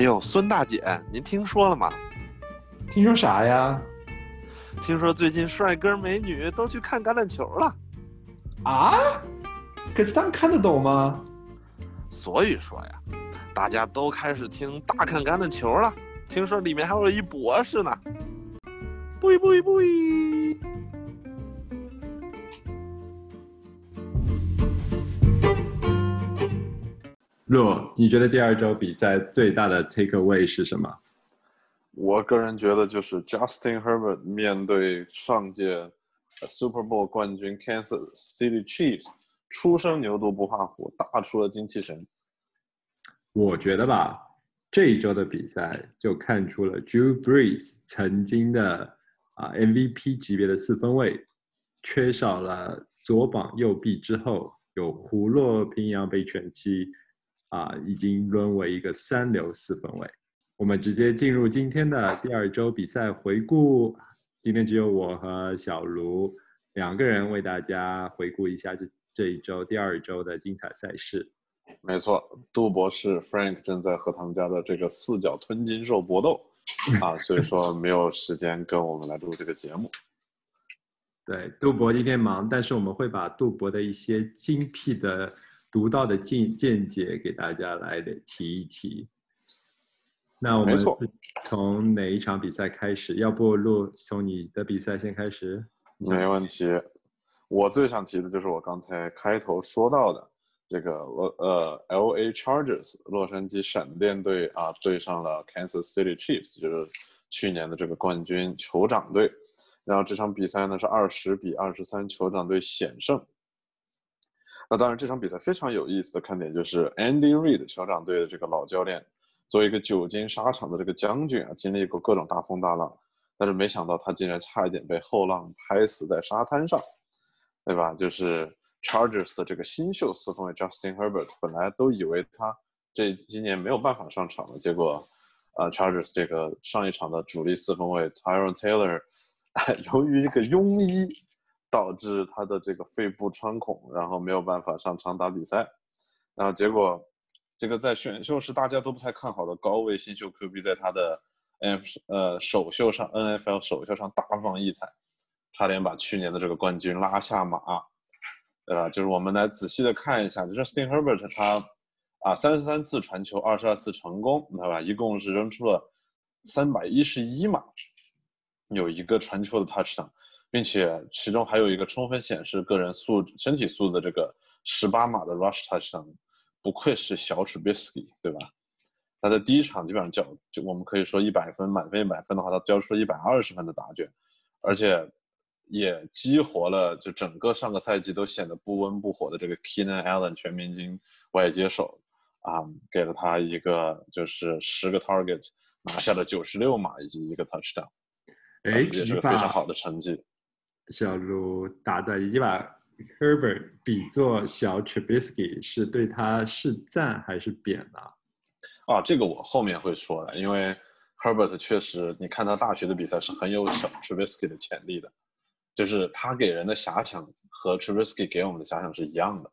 哎呦，孙大姐，您听说了吗？听说啥呀？听说最近帅哥美女都去看橄榄球了。啊？可是他们看得懂吗？所以说呀，大家都开始听大看橄榄球了。听说里面还有一博士呢。不不不！若，你觉得第二周比赛最大的 take away 是什么？我个人觉得就是 Justin Herbert 面对上届 Super Bowl 冠军 Kansas City Chiefs，初生牛犊不怕虎，打出了精气神。我觉得吧，这一周的比赛就看出了 Drew Brees 曾经的啊 MVP 级别的四分卫，缺少了左膀右臂之后，有胡洛平阳被犬欺，啊，已经沦为一个三流四分卫。我们直接进入今天的第二周比赛回顾。今天只有我和小卢两个人为大家回顾一下这这一周第二周的精彩赛事。没错，杜博士 Frank 正在和他们家的这个四脚吞金兽搏斗啊，所以说没有时间跟我们来录这个节目。对，杜博今天忙，但是我们会把杜博的一些精辟的、独到的见见解给大家来提一提。那我们从哪一场比赛开始？要不录从你的比赛先开始？没问题。我最想提的就是我刚才开头说到的这个洛呃 L A Chargers 洛杉矶闪电队啊对上了 Kansas City Chiefs，就是去年的这个冠军酋长队。然后这场比赛呢是二十比二十三，酋长队险胜。那当然这场比赛非常有意思的看点就是 Andy Reid 小长队的这个老教练。作为一个久经沙场的这个将军啊，经历过各种大风大浪，但是没想到他竟然差一点被后浪拍死在沙滩上，对吧？就是 Chargers 的这个新秀四分卫 Justin Herbert，本来都以为他这今年没有办法上场了，结果，啊，Chargers 这个上一场的主力四分卫 Tyrone Taylor，由于这个庸医，导致他的这个肺部穿孔，然后没有办法上场打比赛，然后结果。这个在选秀时大家都不太看好的高位新秀 QB，在他的 F 呃首秀上 NFL 首秀上大放异彩，差点把去年的这个冠军拉下马，对吧？就是我们来仔细的看一下，就是 Sting Herbert 他啊三十三次传球，二十二次成功，对吧？一共是扔出了三百一十一码，有一个传球的 touchdown，并且其中还有一个充分显示个人素质、身体素质的这个十八码的 rush touchdown。不愧是小 Trubisky，对吧？他在第一场基本上交，就我们可以说一百分，满分一百分的话，他交出了一百二十分的答卷，而且也激活了就整个上个赛季都显得不温不火的这个 Keenan Allen 全明星外接手啊，给了他一个就是十个 target 拿下了九十六码以及一个 touchdown，哎，也是个非常好的成绩。小卢打的一把。Herbert 比作小 Trubisky 是对他是赞还是贬呢？啊，这个我后面会说的，因为 Herbert 确实，你看他大学的比赛是很有小 Trubisky 的潜力的，就是他给人的遐想和 Trubisky 给我们的遐想是一样的，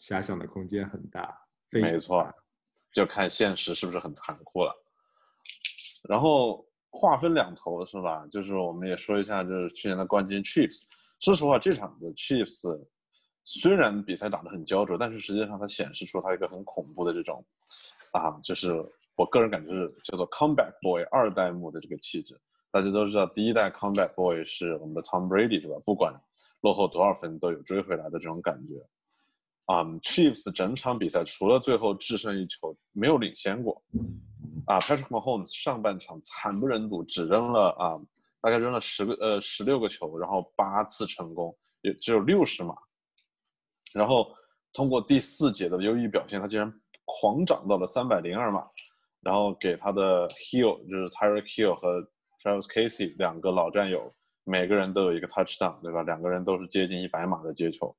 遐想的空间很大，没错，就看现实是不是很残酷了。然后话分两头是吧？就是我们也说一下，就是去年的冠军 Chiefs。说实话，这场的 Chiefs 虽然比赛打得很焦灼，但是实际上它显示出它一个很恐怖的这种，啊，就是我个人感觉是叫做 Comeback Boy 二代目的这个气质。大家都知道，第一代 Comeback Boy 是我们的 Tom Brady 是吧？不管落后多少分都有追回来的这种感觉。啊，Chiefs 整场比赛除了最后制胜一球没有领先过。啊，Patrick Mahomes 上半场惨不忍睹，只扔了啊。大概扔了十个呃十六个球，然后八次成功，也只有六十码。然后通过第四节的优异表现，他竟然狂涨到了三百零二码，然后给他的 Hill 就是 Tyreek Hill 和 Travis Casey 两个老战友，每个人都有一个 touchdown，对吧？两个人都是接近一百码的接球，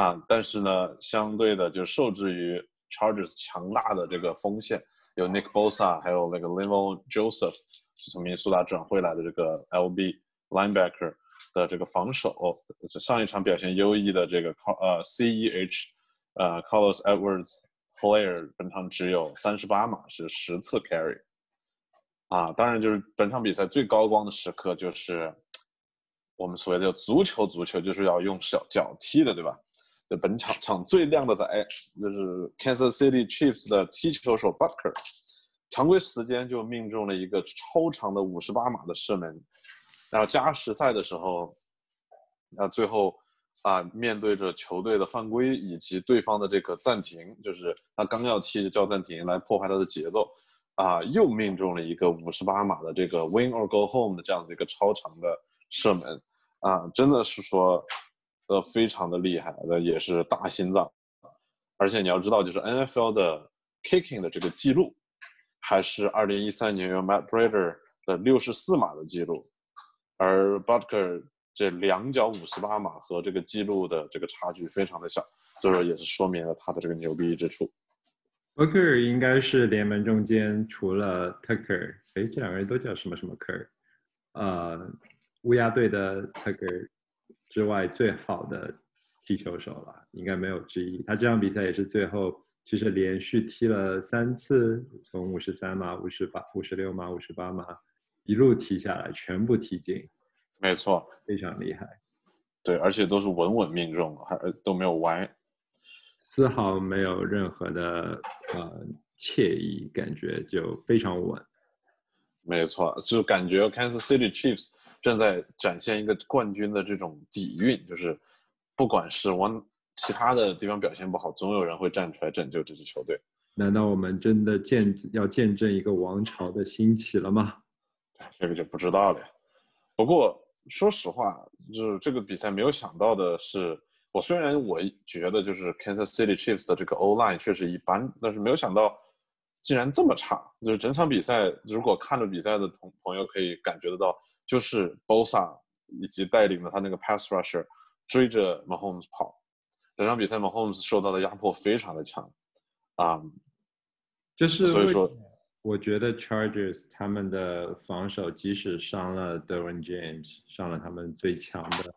啊，但是呢，相对的就受制于 Chargers 强大的这个锋线，有 Nick Bosa，还有那个 Limo Joseph。是从明苏达转回来的这个 LB linebacker 的这个防守，上一场表现优异的这个呃 CEH，呃 Carlos Edwards Player 本场只有三十八码，是十次 carry。啊，当然就是本场比赛最高光的时刻就是我们所谓的足球，足球就是要用小脚踢的，对吧？就本场场最靓的仔就是 Kansas City Chiefs 的踢球手 Butker，常规时间就命中了一个超长的五十八码的射门，然后加时赛的时候，啊，最后啊面对着球队的犯规以及对方的这个暂停，就是他刚要踢就叫暂停来破坏他的节奏。啊，又命中了一个五十八码的这个 win or go home 的这样子一个超长的射门，啊，真的是说，呃，非常的厉害，那也是大心脏，而且你要知道，就是 NFL 的 kicking 的这个记录，还是二零一三年用 Matt Breeder 的六十四码的记录，而 Butker 这两脚五十八码和这个记录的这个差距非常的小，所以说也是说明了他的这个牛逼之处。Booker 应该是联盟中间除了 Tucker，哎，这两个人都叫什么什么 Kerr，呃，乌鸦队的 Tucker 之外最好的踢球手了，应该没有之一。他这场比赛也是最后其实连续踢了三次，从五十三码、五十八、五十六码、五十八码一路踢下来，全部踢进。没错，非常厉害。对，而且都是稳稳命中，还都没有歪。丝毫没有任何的呃惬意，感觉就非常稳。没错，就感觉 Kansas City Chiefs 正在展现一个冠军的这种底蕴，就是不管是往其他的地方表现不好，总有人会站出来拯救这支球队。难道我们真的见要见证一个王朝的兴起了吗？这个就不知道了。不过说实话，就是这个比赛没有想到的是。我虽然我觉得就是 Kansas City Chiefs 的这个 O line 确实一般，但是没有想到竟然这么差。就是整场比赛，如果看着比赛的同朋友可以感觉得到，就是 Bosa 以及带领的他那个 Pass Rusher 追着 Mahomes 跑，整场比赛 Mahomes 受到的压迫非常的强啊。就是所以说，我觉得 Chargers 他们的防守即使伤了 Derwin James，伤了他们最强的。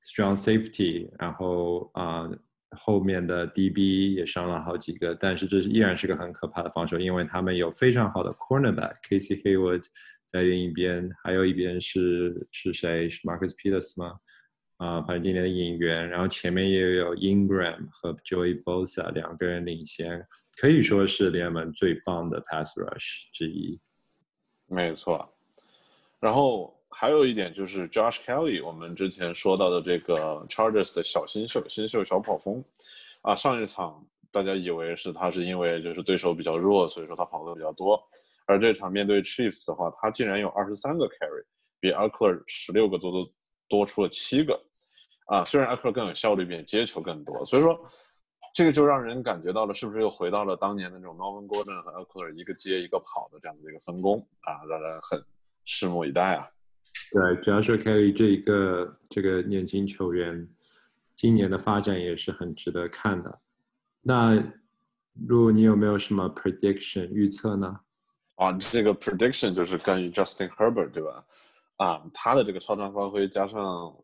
Strong safety，然后啊，后面的 DB 也伤了好几个，但是这是依然是个很可怕的防守，因为他们有非常好的 cornerback Casey Hayward 在另一边，还有一边是是谁？是 Marcus Peters 吗？啊，反正今年的引援，然后前面也有 Ingram 和 Joey Bosa 两个人领先，可以说是联盟最棒的 pass rush 之一。没错，然后。还有一点就是 Josh Kelly，我们之前说到的这个 Chargers 的小新秀，新秀小跑锋，啊，上一场大家以为是他是因为就是对手比较弱，所以说他跑的比较多，而这场面对 Chiefs 的话，他竟然有二十三个 carry，比 a c k l e r 十六个多多多出了七个，啊，虽然 a c k l e r 更有效率，并接球更多，所以说这个就让人感觉到了，是不是又回到了当年的那种 Norman Gordon 和 a c k l e r 一个接一个跑的这样子的一个分工。啊，让人很拭目以待啊。对，主要是 Kelly 这一个这个年轻球员，今年的发展也是很值得看的。那，如果你有没有什么 prediction 预测呢？啊，这个 prediction 就是关于 Justin Herbert 对吧？啊，他的这个超常发挥加上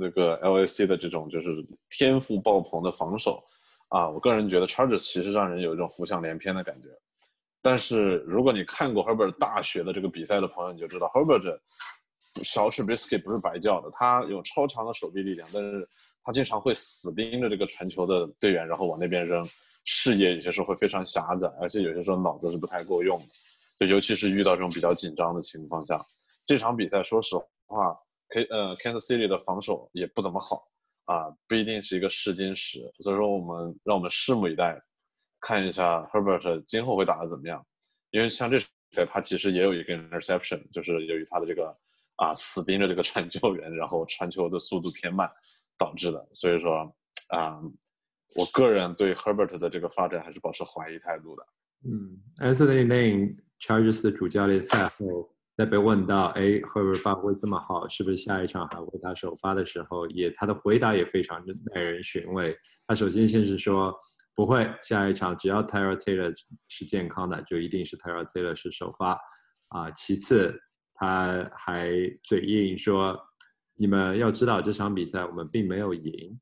这个 LAC 的这种就是天赋爆棚的防守，啊，我个人觉得 Chargers 其实让人有一种浮想联翩的感觉。但是如果你看过 Herbert 大学的这个比赛的朋友，你就知道 Herbert。小齿 Biscuit 不是白叫的，他有超强的手臂力量，但是他经常会死盯着这个传球的队员，然后往那边扔，视野有些时候会非常狭窄，而且有些时候脑子是不太够用的，就尤其是遇到这种比较紧张的情况下，这场比赛说实话，K 呃 Kansas City 的防守也不怎么好啊，不一定是一个试金石，所以说我们让我们拭目以待，看一下 Herbert 今后会打得怎么样，因为像这场比赛他其实也有一个 interception，就是由于他的这个。啊，死盯着这个传球员，然后传球的速度偏慢导致的。所以说，啊，我个人对 Herbert 的这个发展还是保持怀疑态度的。嗯，Anthony Lane Charges 的主教练赛后在被问到，哎，Herbert 发挥这么好，是不是下一场还会打首发的时候，也他的回答也非常耐人寻味。他首先先是说不会，下一场只要 Tyler Taylor 是健康的，就一定是 Tyler Taylor 是首发。啊，其次。他还嘴硬说：“你们要知道，这场比赛我们并没有赢，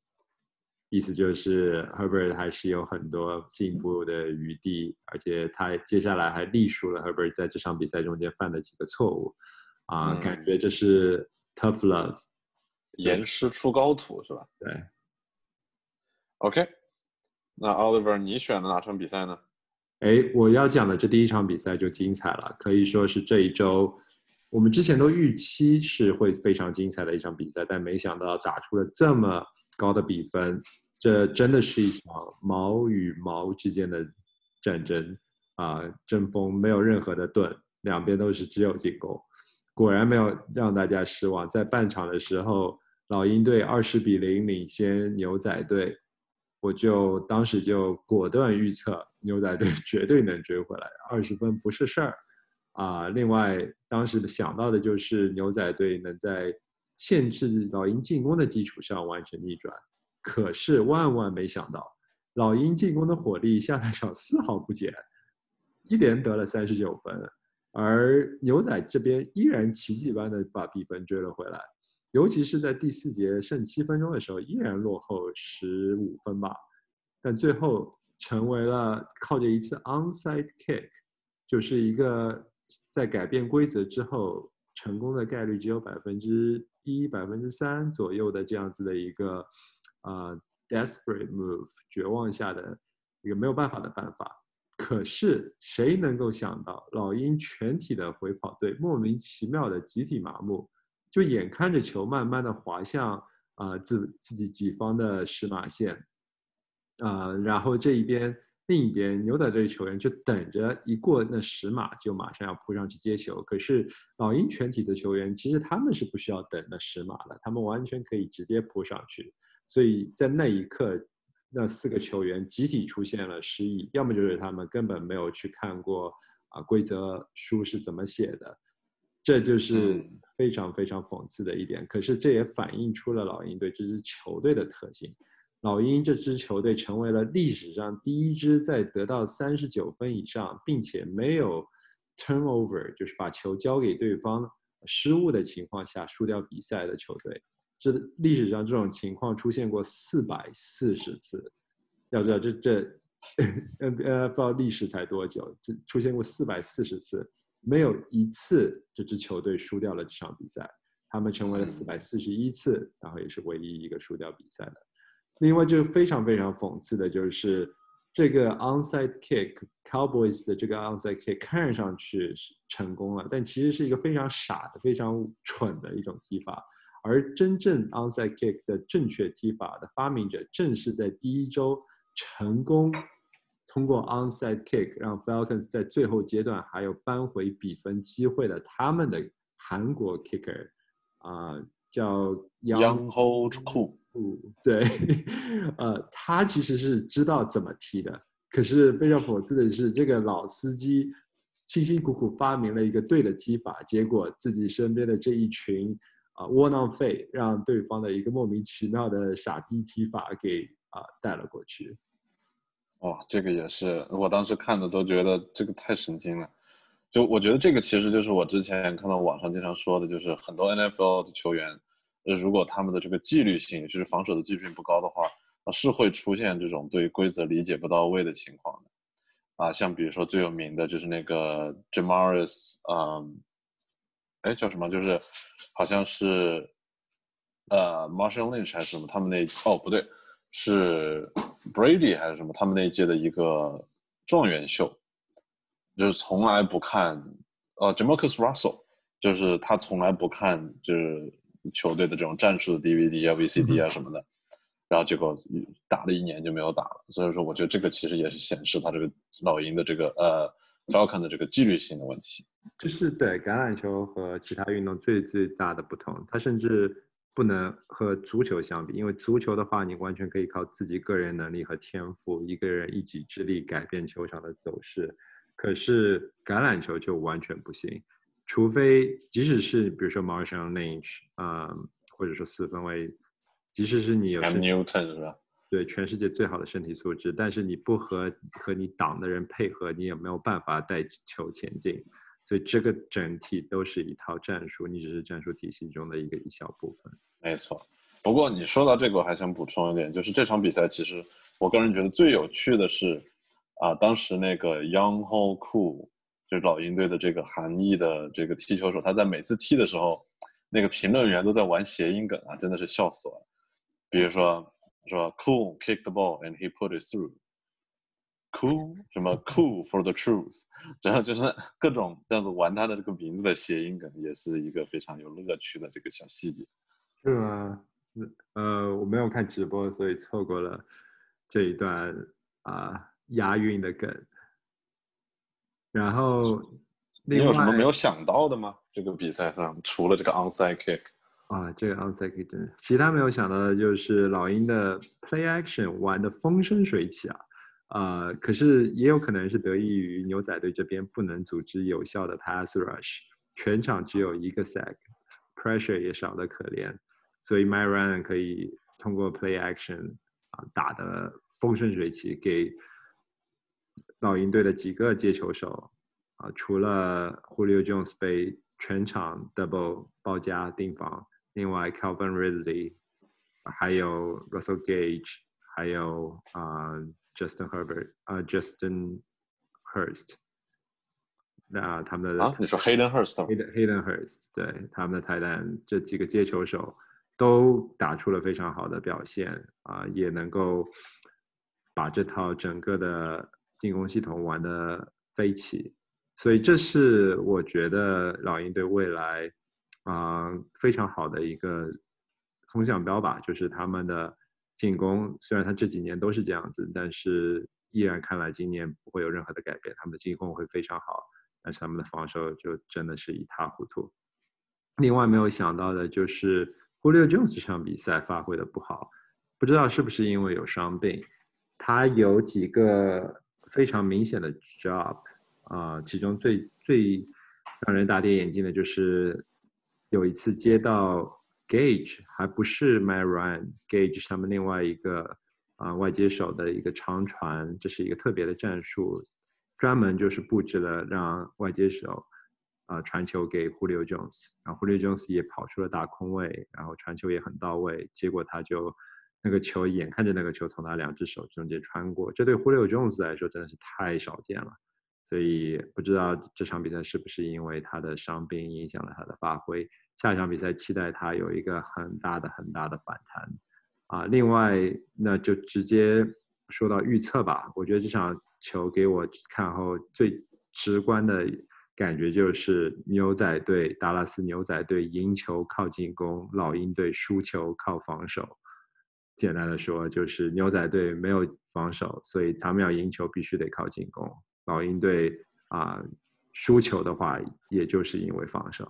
意思就是 Herbert 还是有很多进步的余地，而且他接下来还隶属了 Herbert 在这场比赛中间犯的几个错误，啊，感觉这是 tough love，严师出高徒是吧？对。OK，那 Oliver 你选的哪场比赛呢？哎，我要讲的这第一场比赛就精彩了，可以说是这一周我们之前都预期是会非常精彩的一场比赛，但没想到打出了这么高的比分。这真的是一场矛与矛之间的战争啊！阵锋没有任何的盾，两边都是只有进攻。果然没有让大家失望，在半场的时候，老鹰队二十比零领先牛仔队，我就当时就果断预测牛仔队绝对能追回来，二十分不是事儿啊！另外，当时想到的就是牛仔队能在限制老鹰进攻的基础上完成逆转。可是万万没想到，老鹰进攻的火力下半场丝毫不减，一连得了三十九分，而牛仔这边依然奇迹般的把比分追了回来，尤其是在第四节剩七分钟的时候，依然落后十五分吧，但最后成为了靠着一次 onside kick，就是一个在改变规则之后成功的概率只有百分之一、百分之三左右的这样子的一个。啊，desperate move，绝望下的一个没有办法的办法。可是谁能够想到，老鹰全体的回跑队莫名其妙的集体麻木，就眼看着球慢慢的滑向啊自自己己方的十码线，啊，然后这一边另一边牛仔队球员就等着一过那十码就马上要扑上去接球。可是老鹰全体的球员其实他们是不需要等那十码的，他们完全可以直接扑上去。所以在那一刻，那四个球员集体出现了失忆，要么就是他们根本没有去看过啊规则书是怎么写的，这就是非常非常讽刺的一点。可是这也反映出了老鹰队这支球队的特性。老鹰这支球队成为了历史上第一支在得到三十九分以上，并且没有 turnover，就是把球交给对方失误的情况下输掉比赛的球队。这历史上这种情况出现过四百四十次，要知道这这 NFL 历史才多久？这出现过四百四十次，没有一次这支球队输掉了这场比赛。他们成为了四百四十一次，然后也是唯一一个输掉比赛的。另外，就是非常非常讽刺的就是，这个 onside kick Cowboys 的这个 onside kick 看上去是成功了，但其实是一个非常傻的、非常蠢的一种踢法。而真正 onside kick 的正确踢法的发明者，正是在第一周成功通过 onside kick 让 Falcons 在最后阶段还有扳回比分机会的他们的韩国 kicker，啊，叫 Young Ho Koo。对，呃，他其实是知道怎么踢的，可是非常讽刺的是，这个老司机辛辛苦苦发明了一个对的踢法，结果自己身边的这一群。啊，窝囊废让对方的一个莫名其妙的傻逼踢法给啊带了过去。哦，这个也是，我当时看的都觉得这个太神经了。就我觉得这个其实就是我之前看到网上经常说的，就是很多 NFL 的球员，如果他们的这个纪律性，就是防守的纪律性不高的话，是会出现这种对规则理解不到位的情况的。啊，像比如说最有名的就是那个 Jamaris，嗯。哎，叫什么？就是好像是呃，Marshall Lynch 还是什么？他们那哦不对，是 Brady 还是什么？他们那一届的一个状元秀，就是从来不看呃，Jamarcus Russell，就是他从来不看就是球队的这种战术的 DVD 啊、VCD 啊什么的，然后结果打了一年就没有打了。所以说，我觉得这个其实也是显示他这个老鹰的这个呃。Falcon 的这个纪律性的问题，就是对橄榄球和其他运动最最大的不同。它甚至不能和足球相比，因为足球的话，你完全可以靠自己个人能力和天赋，一个人一己之力改变球场的走势。可是橄榄球就完全不行，除非即使是比如说 Marshall Lynch 啊，或者说四分卫，即使是你有 Newton 是吧？对全世界最好的身体素质，但是你不和和你党的人配合，你也没有办法带球前进。所以这个整体都是一套战术，你只是战术体系中的一个一小部分。没错，不过你说到这个，我还想补充一点，就是这场比赛其实我个人觉得最有趣的是，啊，当时那个 Young Ho Koo，就是老鹰队的这个韩裔的这个踢球手，他在每次踢的时候，那个评论员都在玩谐音梗啊，真的是笑死我了。比如说说 Cool kick the ball and he put it through，Cool 什么 Cool for the truth，然后就是各种这样子玩他的这个名字的谐音梗，也是一个非常有乐趣的这个小细节。是吗？呃，我没有看直播，所以错过了这一段啊押韵的梗。然后，你有什么没有想到的吗？这个比赛上除了这个 onside kick 啊，这个 onside kick 真的，其他没有想到的就是老鹰的 play action 玩的风生水起啊啊！可是也有可能是得益于牛仔队这边不能组织有效的 pass rush，全场只有一个 sack，pressure 也少得可怜。所以 My Run 可以通过 Play Action 啊打的风生水起，给老鹰队的几个接球手啊，除了 Julio Jones 被全场 Double 包夹定防，另外 Calvin Ridley，还有 Russell Gage，还有啊 Justin Herbert 啊 Justin Hurst，那他们的啊，你说 Hayden Hurst，Hayden Hayden Hurst，对他们的泰单这几个接球手。都打出了非常好的表现啊，也能够把这套整个的进攻系统玩的飞起，所以这是我觉得老鹰队未来啊非常好的一个风向标吧。就是他们的进攻虽然他这几年都是这样子，但是依然看来今年不会有任何的改变，他们的进攻会非常好，但是他们的防守就真的是一塌糊涂。另外没有想到的就是。Julio Jones 这场比赛发挥的不好，不知道是不是因为有伤病。他有几个非常明显的 drop 啊，其中最最让人大跌眼镜的就是有一次接到 Gage，还不是 My Ryan，Gage 他们另外一个啊外接手的一个长传，这是一个特别的战术，专门就是布置了让外接手。啊，传球给 Julio Jones，然后 Julio Jones 也跑出了大空位，然后传球也很到位，结果他就那个球眼看着那个球从他两只手中间穿过，这对 Julio Jones 来说真的是太少见了，所以不知道这场比赛是不是因为他的伤病影响了他的发挥，下一场比赛期待他有一个很大的很大的反弹啊，另外那就直接说到预测吧，我觉得这场球给我看后最直观的。感觉就是牛仔队，达拉斯牛仔队赢球靠进攻，老鹰队输球靠防守。简单的说，就是牛仔队没有防守，所以他们要赢球必须得靠进攻。老鹰队啊，输球的话，也就是因为防守。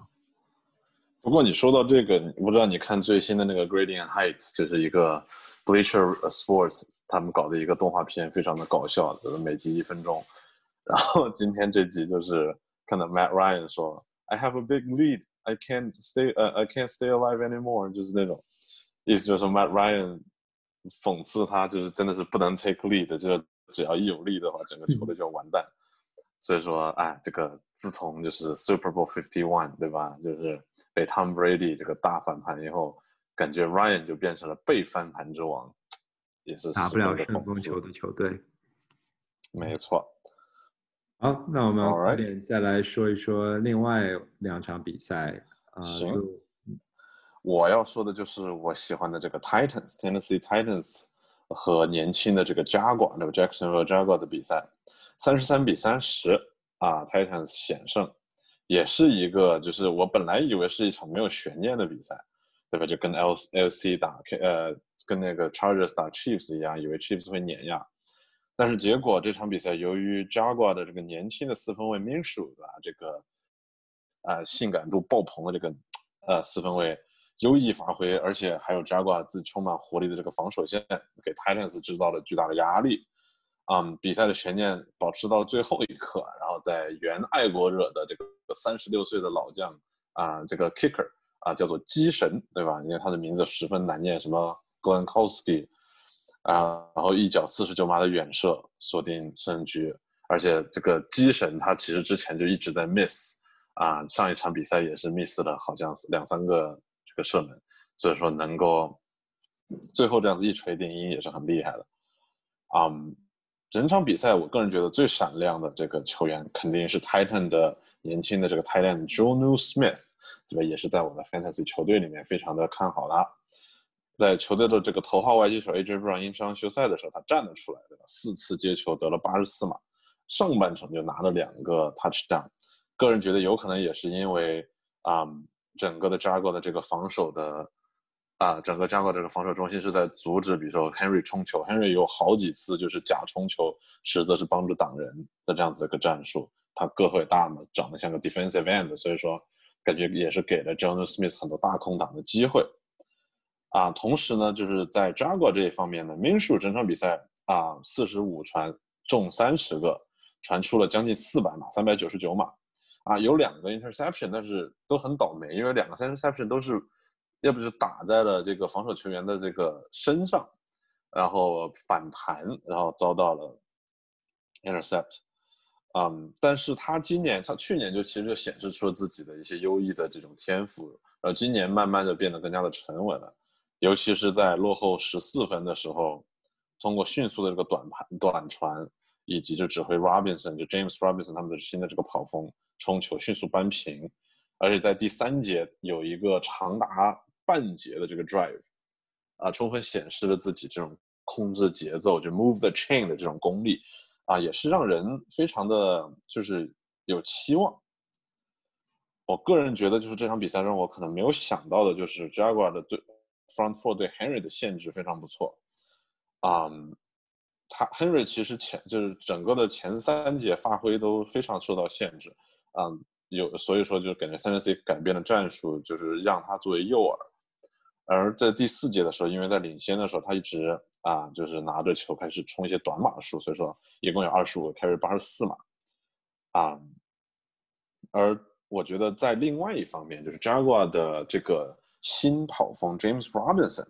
不过你说到这个，我不知道你看最新的那个 Gradient Heights，就是一个 Bleacher Sports 他们搞的一个动画片，非常的搞笑，就是每集一分钟。然后今天这集就是。看到 Matt Ryan 说：“I have a big lead. I can't stay, I can't stay alive anymore.” 就是那种意思，就是说 Matt Ryan 讽刺他，就是真的是不能 take lead，就是只要一有力的话，整个球队就完蛋。所以说，哎，这个自从就是 Super Bowl Fifty One，对吧？就是被 Tom Brady 这个大翻盘以后，感觉 Ryan 就变成了被翻盘之王，也是打不了成功球的球队。没错。好，那我们快点再来说一说另外两场比赛啊。行，我要说的就是我喜欢的这个 Titans，Tennessee Titans 和年轻的这个 Jaguar，那 Jackson 和 Jaguar 的比赛，三十三比三十啊，Titans 险胜，也是一个就是我本来以为是一场没有悬念的比赛，对吧？就跟 L L C 打，呃，跟那个 Chargers 打 Chiefs 一样，以为 Chiefs 会碾压。但是结果这场比赛，由于 Jaguar 的这个年轻的四分卫 Minshew 啊，这个啊性感度爆棚的这个呃四分卫优异发挥，而且还有 Jaguar 自充满活力的这个防守线，给 Titans 制造了巨大的压力。嗯，比赛的悬念保持到了最后一刻，然后在原爱国者的这个三十六岁的老将啊，这个 Kicker 啊，叫做鸡神，对吧？因为他的名字十分难念，什么 Glenkowski。啊，然后一脚四十九码的远射锁定胜局，而且这个鸡神他其实之前就一直在 miss，啊，上一场比赛也是 miss 了，好像是两三个这个射门，所以说能够最后这样子一锤定音也是很厉害的。嗯，整场比赛我个人觉得最闪亮的这个球员肯定是 Titan 的年轻的这个 Titan Jonu Smith，对吧？也是在我的 Fantasy 球队里面非常的看好他。在球队的这个头号外接手 AJ Brown 因伤休赛的时候，他站了出来，对吧？四次接球得了八十四码，上半程就拿了两个 touchdown。个人觉得有可能也是因为啊，整个的 Jaguar 的这个防守的啊，整个 Jaguar 这个防守中心是在阻止，比如说 Henry 冲球，Henry 有好几次就是假冲球，实则是帮助挡人的这样子一个战术。他个头也大嘛，长得像个 defensive end，所以说感觉也是给了 John Smith 很多大空档的机会。啊，同时呢，就是在 Jago 这一方面呢，Minshew 整场比赛啊，四十五传中三十个，传出了将近四百码，三百九十九码，啊，有两个 interception，但是都很倒霉，因为两个 interception 都是，要不是打在了这个防守球员的这个身上，然后反弹，然后遭到了 intercept，嗯，但是他今年，他去年就其实就显示出了自己的一些优异的这种天赋，然后，今年慢慢的变得更加的沉稳了。尤其是在落后十四分的时候，通过迅速的这个短盘、短传，以及就指挥 Robinson 就 James Robinson 他们的新的这个跑锋冲球迅速扳平，而且在第三节有一个长达半节的这个 drive，啊，充分显示了自己这种控制节奏就 move the chain 的这种功力，啊，也是让人非常的就是有期望。我个人觉得就是这场比赛让我可能没有想到的就是 Jaguar 的对。Front Four 对 Henry 的限制非常不错，啊，他 Henry 其实前就是整个的前三节发挥都非常受到限制，啊，有所以说就感觉 Tennessee 改变了战术，就是让他作为诱饵，而在第四节的时候，因为在领先的时候，他一直啊就是拿着球开始冲一些短码数，所以说一共有二十五个 carry 八十四码，啊，而我觉得在另外一方面，就是 Jaguar 的这个。新跑锋 James Robinson，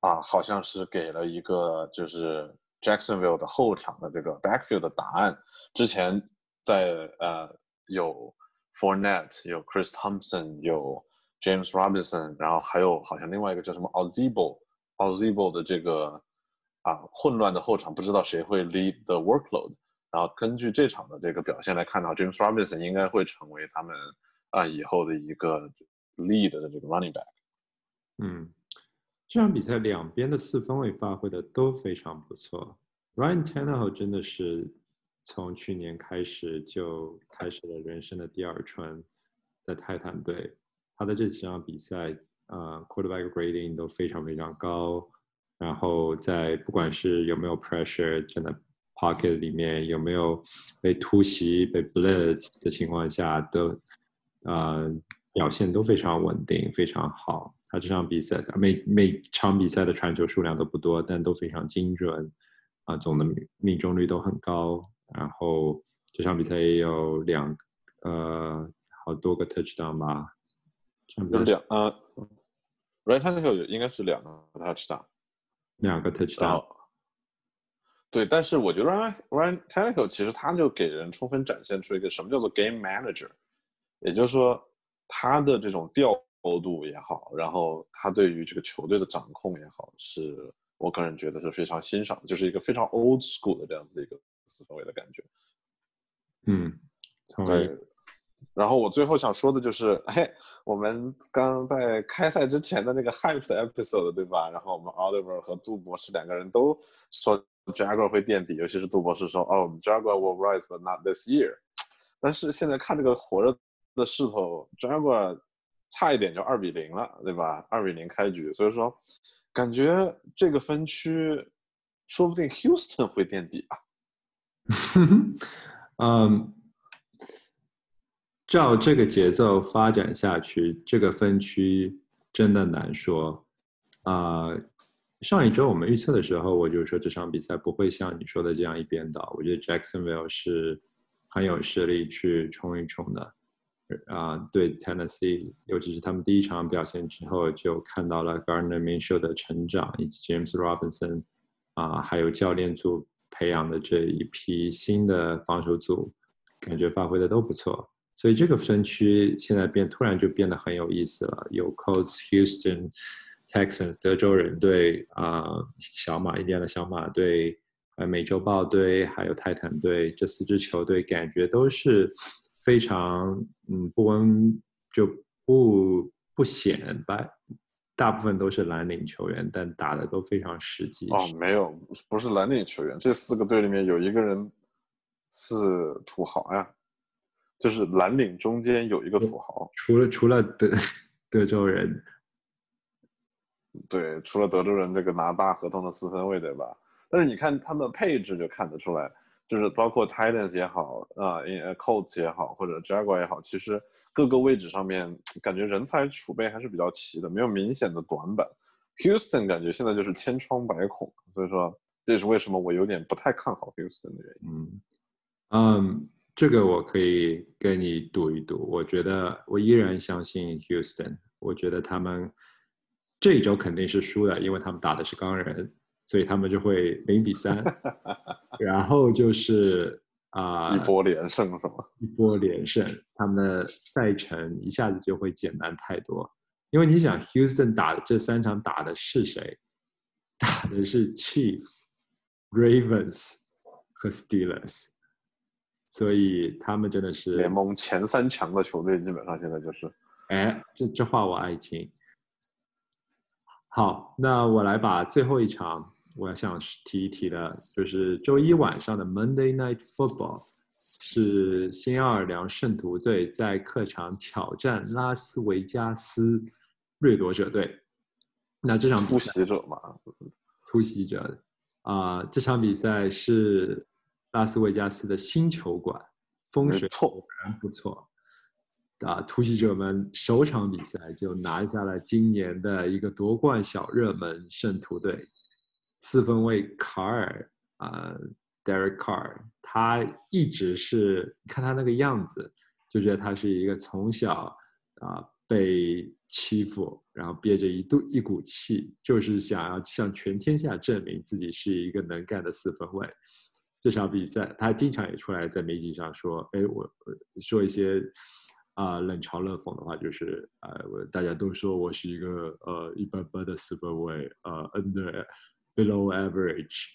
啊，好像是给了一个就是 Jacksonville 的后场的这个 backfield 的答案。之前在呃有 Fournette，有 Chris Thompson，有 James Robinson，然后还有好像另外一个叫什么 Ozebo，Ozebo 的这个啊混乱的后场，不知道谁会 lead the workload。然后根据这场的这个表现来看到，James Robinson 应该会成为他们啊以后的一个。lead 的这个 running back，嗯，这场比赛两边的四分位发挥的都非常不错。Ryan t a n n e h 真的是从去年开始就开始了人生的第二春，在泰坦队，他的这几场比赛，呃，quarterback grading 都非常非常高。然后在不管是有没有 pressure，真的 pocket 里面有没有被突袭、被 blitz 的情况下，都，呃。表现都非常稳定，非常好。他这场比赛每每场比赛的传球数量都不多，但都非常精准，啊，总的命中率都很高。然后这场比赛也有两呃好多个 touchdown 吧？有两呃，Ryan Tannehill 应该是两个 touchdown，两个 touchdown。对，但是我觉得 Ryan Ryan Tannehill 其实他就给人充分展现出一个什么叫做 game manager，也就是说。他的这种调度也好，然后他对于这个球队的掌控也好，是我个人觉得是非常欣赏，就是一个非常 old school 的这样子的一个四分卫的感觉。嗯，对。然后我最后想说的就是，哎，我们刚在开赛之前的那个 hype 的 episode，对吧？然后我们 Oliver 和杜博士两个人都说 Jaguar 会垫底，尤其是杜博士说，哦，Jaguar will rise but not this year。但是现在看这个火热。的势头，Jaguar 差一点就二比零了，对吧？二比零开局，所以说感觉这个分区说不定 Houston 会垫底啊。嗯，照这个节奏发展下去，这个分区真的难说啊。上一周我们预测的时候，我就说这场比赛不会像你说的这样一边倒，我觉得 Jacksonville 是很有实力去冲一冲的。啊，对 Tennessee，尤其是他们第一场表现之后，就看到了 Gardner Minshew 的成长，以及 James Robinson，啊，还有教练组培养的这一批新的防守组，感觉发挥的都不错。所以这个分区现在变突然就变得很有意思了，有 Colts、Houston、Texans 德州人队啊，小马印第安的小马队，呃，美洲豹队，还有泰坦队，这四支球队感觉都是非常嗯不温就不不显摆，大部分都是蓝领球员，但打的都非常实际。哦，没有，不是蓝领球员，这四个队里面有一个人是土豪呀，就是蓝领中间有一个土豪，除了除了德德州人。对，除了德州人这个拿大合同的四分卫，对吧？但是你看他们配置就看得出来，就是包括 Titans 也好啊，Colts 也好，或者 Jaguar 也好，其实各个位置上面感觉人才储备还是比较齐的，没有明显的短板。Houston 感觉现在就是千疮百孔，所以说这也是为什么我有点不太看好 Houston 的原因。嗯嗯，这个我可以跟你赌一赌，我觉得我依然相信 Houston，我觉得他们。这一周肯定是输的，因为他们打的是钢人，所以他们就会零比三。然后就是啊，一波连胜是吗？一波连胜，他们的赛程一下子就会简单太多。因为你想，Houston 打的这三场打的是谁？打的是 Chiefs、Ravens 和 Steelers，所以他们真的是联盟前三强的球队，基本上现在就是。哎，这这话我爱听。好，那我来把最后一场我要想提一提的，就是周一晚上的 Monday Night Football，是新奥尔良圣徒队在客场挑战拉斯维加斯掠夺者队。那这场突袭者嘛，突袭者啊，这场比赛是拉斯维加斯的新球馆，风水果然不错。啊！突袭者们首场比赛就拿下了今年的一个夺冠小热门圣徒队，四分卫卡尔啊，Derek Carr，他一直是看他那个样子，就觉得他是一个从小啊被欺负，然后憋着一肚一股气，就是想要向全天下证明自己是一个能干的四分卫。这场比赛他经常也出来在媒体上说：“哎，我说一些。”啊，冷嘲热讽的话就是，呃，大家都说我是一个呃一般般的四分卫，呃，under below average，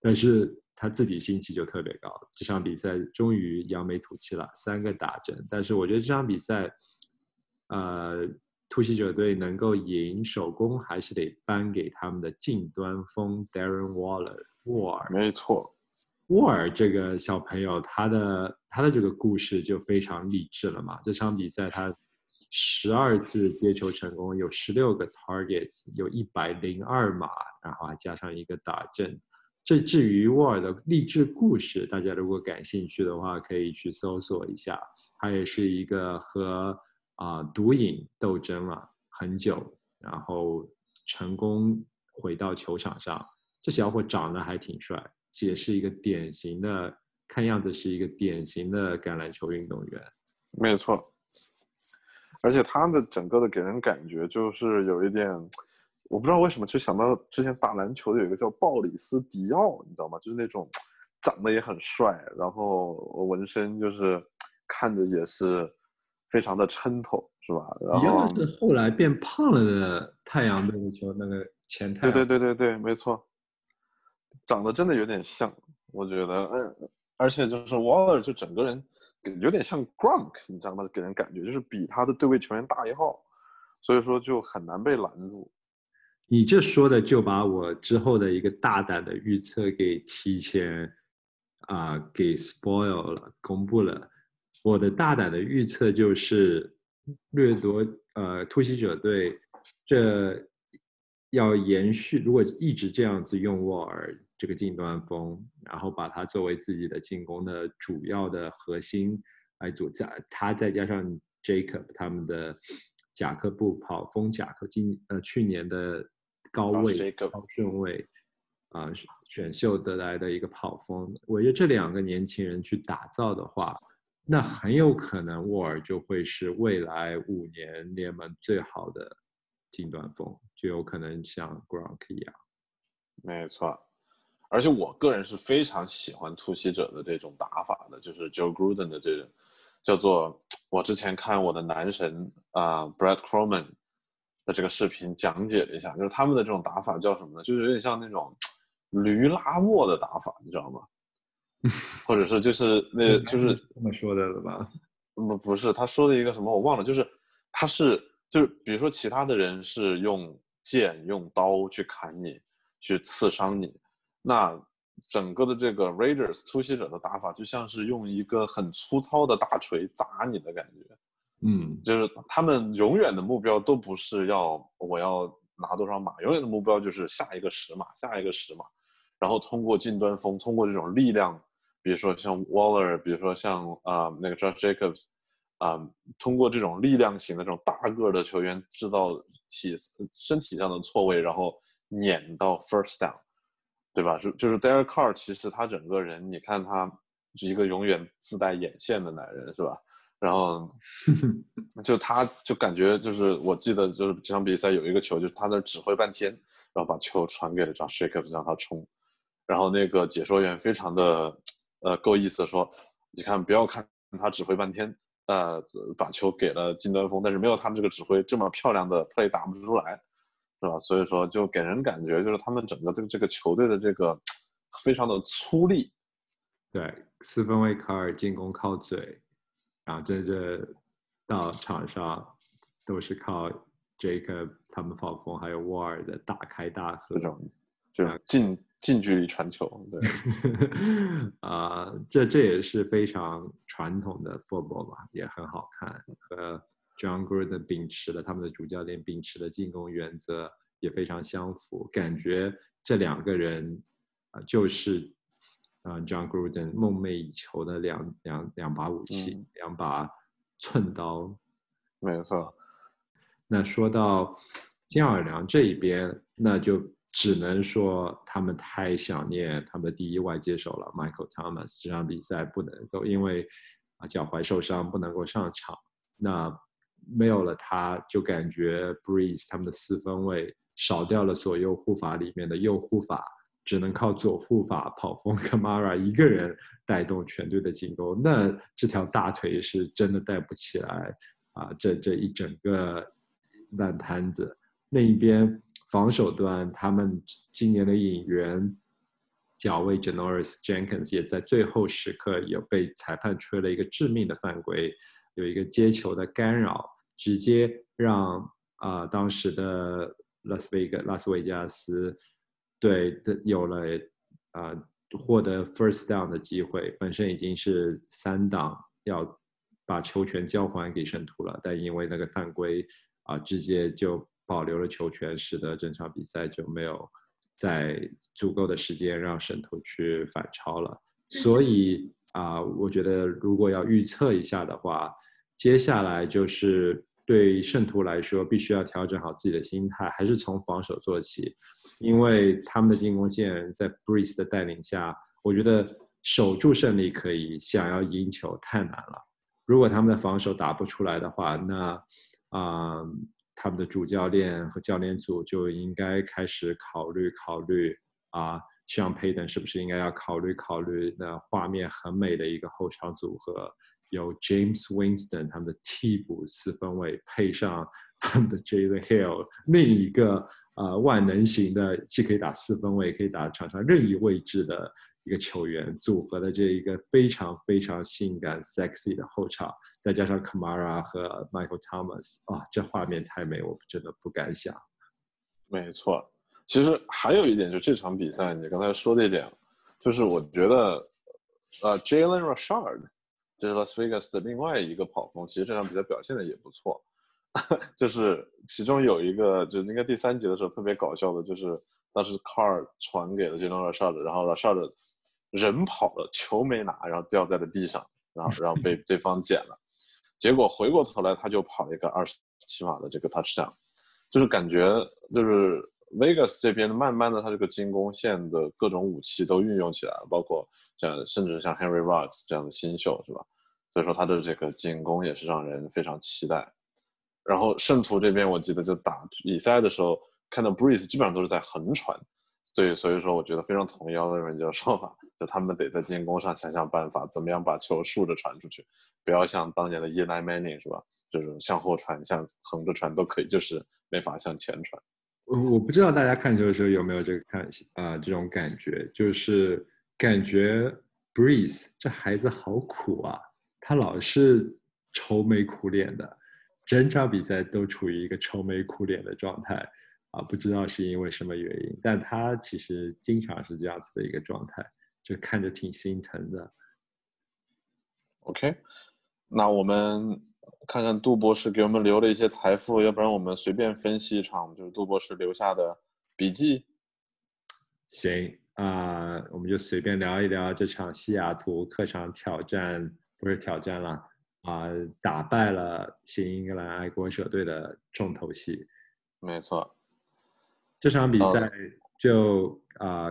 但是他自己心气就特别高。这场比赛终于扬眉吐气了，三个打针。但是我觉得这场比赛，呃，突袭者队能够赢，首攻还是得颁给他们的近端锋 Darren Waller，沃尔。没错。沃尔这个小朋友，他的他的这个故事就非常励志了嘛。这场比赛他十二次接球成功，有十六个 targets，有一百零二码，然后还加上一个打阵。这至于沃尔的励志故事，大家如果感兴趣的话，可以去搜索一下。他也是一个和啊毒瘾斗争了很久，然后成功回到球场上。这小伙长得还挺帅。也是一个典型的，看样子是一个典型的橄榄球运动员，没错。而且他的整个的给人感觉就是有一点，我不知道为什么就想到之前打篮球的有一个叫鲍里斯·迪奥，你知道吗？就是那种长得也很帅，然后纹身就是看着也是非常的抻头，是吧？迪奥是后来变胖了的太阳队的球那个前太。对对对对对，没错。长得真的有点像，我觉得，嗯，而且就是 Waller 就整个人有点像 Gronk，你知道吗？给人感觉就是比他的对位球员大一号，所以说就很难被拦住。你这说的就把我之后的一个大胆的预测给提前啊给 spoil 了，公布了。我的大胆的预测就是掠夺呃突袭者队这要延续，如果一直这样子用沃尔。这个近端锋，然后把它作为自己的进攻的主要的核心来组加，他再加上 Jacob 他们的贾克布跑锋贾克今呃去年的高位高顺位啊选秀得来的一个跑锋，我觉得这两个年轻人去打造的话，那很有可能沃尔就会是未来五年联盟最好的近端锋，就有可能像 Gronk 一样。没错。而且我个人是非常喜欢突袭者的这种打法的，就是 Joe Gruden 的这种，叫做我之前看我的男神啊 Brad Croman 的这个视频讲解了一下，就是他们的这种打法叫什么呢？就是有点像那种驴拉磨的打法，你知道吗？或者是就是那就是这么说的了吧？不不是，他说的一个什么我忘了，就是他是就是比如说其他的人是用剑用刀去砍你，去刺伤你，那整个的这个 Raiders 突袭者的打法就像是用一个很粗糙的大锤砸你的感觉。嗯，就是他们永远的目标都不是要我要拿多少码，永远的目标就是下一个十码，下一个十码，然后通过近端锋，通过这种力量，比如说像 Waller，比如说像啊、那个 Josh Jacobs，啊、通过这种力量型的这种大个儿的球员制造体身体上的错位，然后撵到 first down，对吧？就就是 Derek Carr，其实他整个人，你看他是一个永远自带眼线的男人，是吧？然后 就他就感觉就是我记得就是这场比赛有一个球，就是他在那指挥半天，然后把球传给了 Josh Jacobs 让他冲，然后那个解说员非常的呃够意思说，你看不要看他指挥半天，呃把球给了金端峰，但是没有他们这个指挥这么漂亮的 play 打不出来，是吧？所以说就给人感觉就是他们整个这个这个球队的这个非常的粗粝，对，四分卫卡尔进攻靠嘴，然后真正到场上都是靠 Jacob 他们跑锋还有沃尔的大开大合这。种这种近近距离传球，对。啊、这这也是非常传统的 football 嘛，也很好看，和 John Gruden 秉持的他们的主教练秉持的进攻原则也非常相符，感觉这两个人啊、就是啊、John Gruden 梦寐以求的两两两把武器，嗯两把寸刀。没错，那说到新奥尔良这一边，那就只能说他们太想念他们的第一外接手了，Michael Thomas。这场比赛不能够因为啊脚踝受伤不能够上场，那没有了他，就感觉 Breeze 他们的四分卫少掉了左右护法里面的右护法，只能靠左护法跑锋 Kamara 一个人带动全队的进攻，那这条大腿是真的带不起来啊！这这一整个烂摊子。另一边防守端，他们今年的引援脚卫 Janoris Jenkins 也在最后时刻有被裁判吹了一个致命的犯规，有一个接球的干扰，直接让啊、呃当时的拉斯维加拉斯维加斯队的有了啊、呃获得 first down 的机会，本身已经是三档要把球权交还给圣徒了，但因为那个犯规啊、直接就保留了球权，使得整场比赛就没有在足够的时间让圣徒去反超了。所以啊、我觉得如果要预测一下的话，接下来就是对圣徒来说，必须要调整好自己的心态，还是从防守做起，因为他们的进攻线在 Breeze 的带领下，我觉得守住胜利可以，想要赢球太难了。如果他们的防守打不出来的话，那啊、他们的主教练和教练组就应该开始考虑考虑啊，像 Payton 是不是应该要考虑考虑那画面很美的一个后场组合，有 James Winston 他们的替补四分卫，配上他们的 Jalen Hill 另一个呃万能型的，既可以打四分卫，也可以打场上任意位置的一个球员组合的这一个非常非常性感 sexy 的后场，再加上 Kamara 和 Michael Thomas，啊，这画面太美，我真的不敢想。没错，其实还有一点，就这场比赛，你刚才说的一点，就是我觉得，呃，Jalen Rashard，这是 Las Vegas 的另外一个跑锋，其实这场比赛表现的也不错。就是其中有一个，就应该第三节的时候特别搞笑的，就是当时 Carr 传给了 Jalen Rashard，然后 Rashard 人跑了，球没拿，然后掉在了地上，然后然后被 对方捡了，结果回过头来他就跑了一个二十七码的这个 touchdown。就是感觉就是 Vegas 这边慢慢的，他这个进攻线的各种武器都运用起来了，包括像甚至像 Henry Rocks 这样的新秀，是吧？所以说他的这个进攻也是让人非常期待。然后圣徒这边，我记得就打比赛的时候，看到 Breeze 基本上都是在横传，对，所以说我觉得非常同意奥文这个说法，就他们得在进攻上想想办法，怎么样把球竖着传出去，不要像当年的 Eli Manning 是吧？就是向后传、向横着传都可以，就是没法向前传。我我不知道大家看球的时候有没有这个看啊这种感觉，就是感觉 Breeze 这孩子好苦啊，他老是愁眉苦脸的，整场比赛都处于一个愁眉苦脸的状态啊，不知道是因为什么原因，但他其实经常是这样子的一个状态，就看着挺心疼的。OK，那我们。看看杜博士给我们留了一些财富，要不然我们随便分析一场，就是杜博士留下的笔记。行啊，我们就随便聊一聊这场西雅图客场挑战，不是挑战了啊，打败了新英格兰爱国者队的重头戏。没错，这场比赛就啊，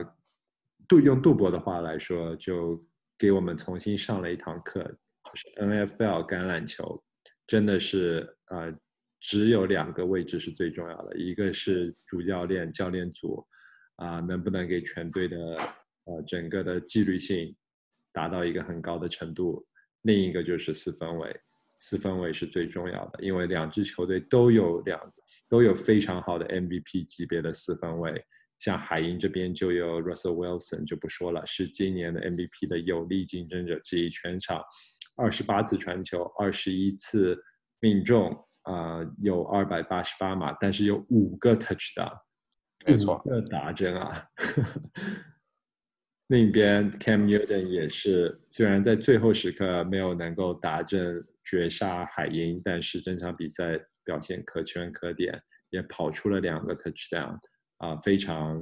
杜用杜博的话来说，就给我们重新上了一堂课，就是 NFL 橄榄球。真的是呃，只有两个位置是最重要的，一个是主教练、教练组，啊，能不能给全队的呃整个的纪律性达到一个很高的程度；另一个就是四分卫，四分卫是最重要的，因为两支球队都有两都有非常好的 MVP 级别的四分卫，像海鹰这边就有 Russell Wilson 就不说了，是今年的 MVP 的有力竞争者之一，全场。二十八次传球，二十一次命中，啊，有二百八十八码，但是有五个 touchdown，没错，个打针啊。另一边 Cam Newton 也是，虽然在最后时刻没有能够达阵绝杀海鹰，但是整场比赛表现可圈可点，也跑出了两个 touchdown，啊，非常。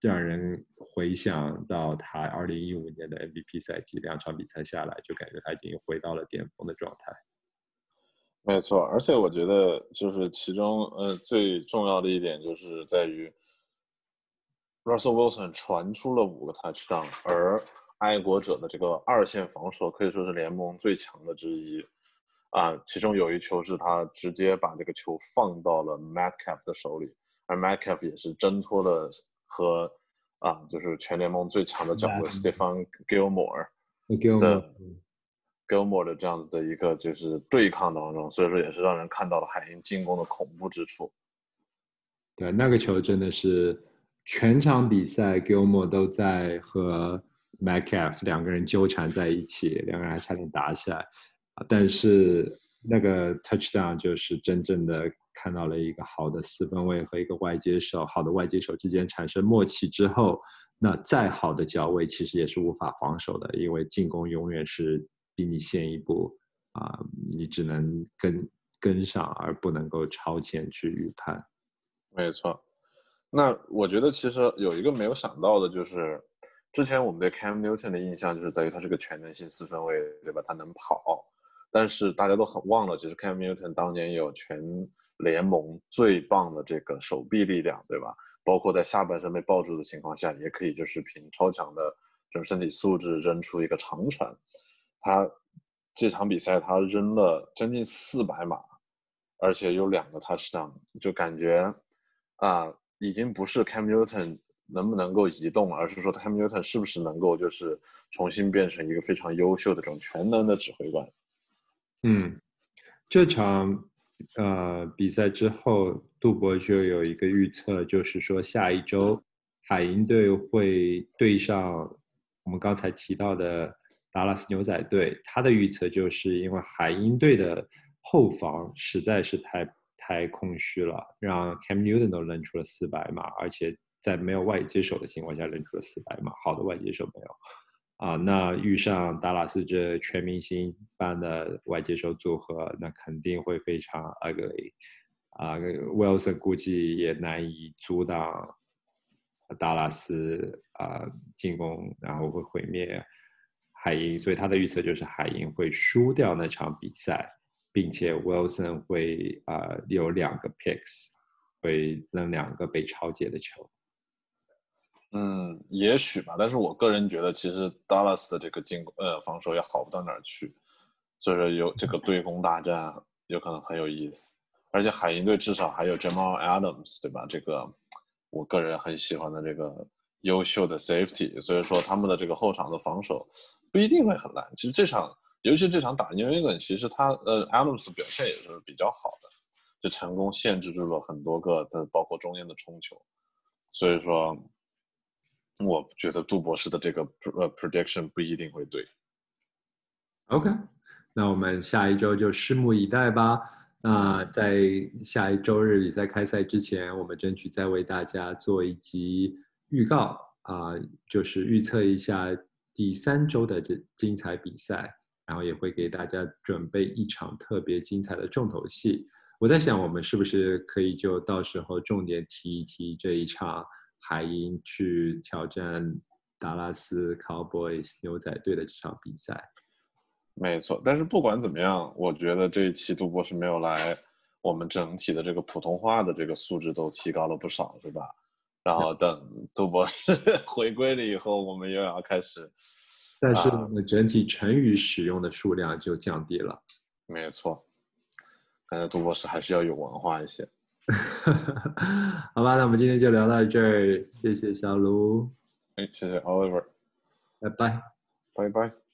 让人回想到他二零一五年的 MVP 赛季，两场比赛下来，就感觉他已经回到了巅峰的状态。没错，而且我觉得就是其中呃最重要的一点就是在于，Russell Wilson 传出了五个 touchdown，而爱国者的这个二线防守可以说是联盟最强的之一啊。其中有一球是他直接把这个球放到了 Metcalf 的手里，而 Metcalf 也是挣脱了。和啊，就是全联盟最强的掌卫 Stephen Gilmore 的 Gilmore 的这样子的一个就是对抗当中，所以说也是让人看到了海鹰进攻的恐怖之处。对，那个球真的是全场比赛 Gilmore 都在和 Metcalf 两个人纠缠在一起，两个人还差点打起来啊，但是。那个 touchdown 就是真正的看到了一个好的四分卫和一个外接手，好的外接手之间产生默契之后，那再好的脚位其实也是无法防守的，因为进攻永远是比你先一步啊，你只能跟跟上，而不能够超前去预判。没错，那我觉得其实有一个没有想到的就是，之前我们对 Cam Newton 的印象就是在于他是个全能性四分卫，对吧？他能跑。但是大家都很忘了，其实 Cam Newton 当年有全联盟最棒的这个手臂力量，对吧？包括在下半身被抱住的情况下，也可以就是凭超强的这种身体素质扔出一个长传。他这场比赛他扔了将近四百码，而且有两个 touchdown，就感觉啊，已经不是 Cam Newton 能不能够移动，而是说 Cam Newton 是不是能够就是重新变成一个非常优秀的这种全能的指挥官。嗯，这场呃比赛之后，杜博就有一个预测，就是说下一周海鹰队会对上我们刚才提到的达拉斯牛仔队。他的预测就是因为海鹰队的后防实在是太太空虚了，让 Cam Newton 都扔出了四百码，而且在没有外接手的情况下扔出了四百码，好的外接手没有。啊，那遇上达拉斯这全明星般的外接手组合，那肯定会非常 ugly。啊，Wilson 估计也难以阻挡达拉斯啊进攻，然后会毁灭海鹰，所以他的预测就是海鹰会输掉那场比赛，并且 Wilson 会啊有两个 picks，会扔两个被超解的球。嗯，也许吧，但是我个人觉得，其实 Dallas 的这个进攻呃防守也好不到哪儿去，所以说有这个对攻大战有可能很有意思。而且海鹰队至少还有 Jamal Adams，对吧？这个我个人很喜欢的这个优秀的 Safety，所以说他们的这个后场的防守不一定会很烂。其实这场尤其这场打 New England，其实他呃 Adams 的表现也是比较好的，就成功限制住了很多个的，包括中间的冲球。所以说，我觉得杜博士的这个呃 prediction 不一定会对。OK，那我们下一周就拭目以待吧。那在下一周日比赛开赛之前，我们争取再为大家做一集预告啊，就是预测一下第三周的这精彩比赛，然后也会给大家准备一场特别精彩的重头戏。我在想，我们是不是可以就到时候重点提一提这一场海鹰去挑战达拉斯 Cowboys 牛仔队的这场比赛？没错，但是不管怎么样，我觉得这一期杜博士没有来，我们整体的这个普通话的这个素质都提高了不少，是吧？然后等杜博士 回归了以后，我们又要开始，但是我们整体成语使用的数量就降低了。没错，看来杜博士还是要有文化一些。好吧，那我们今天就聊到这儿，谢谢小卢，哎，谢谢 Oliver，拜拜，拜拜。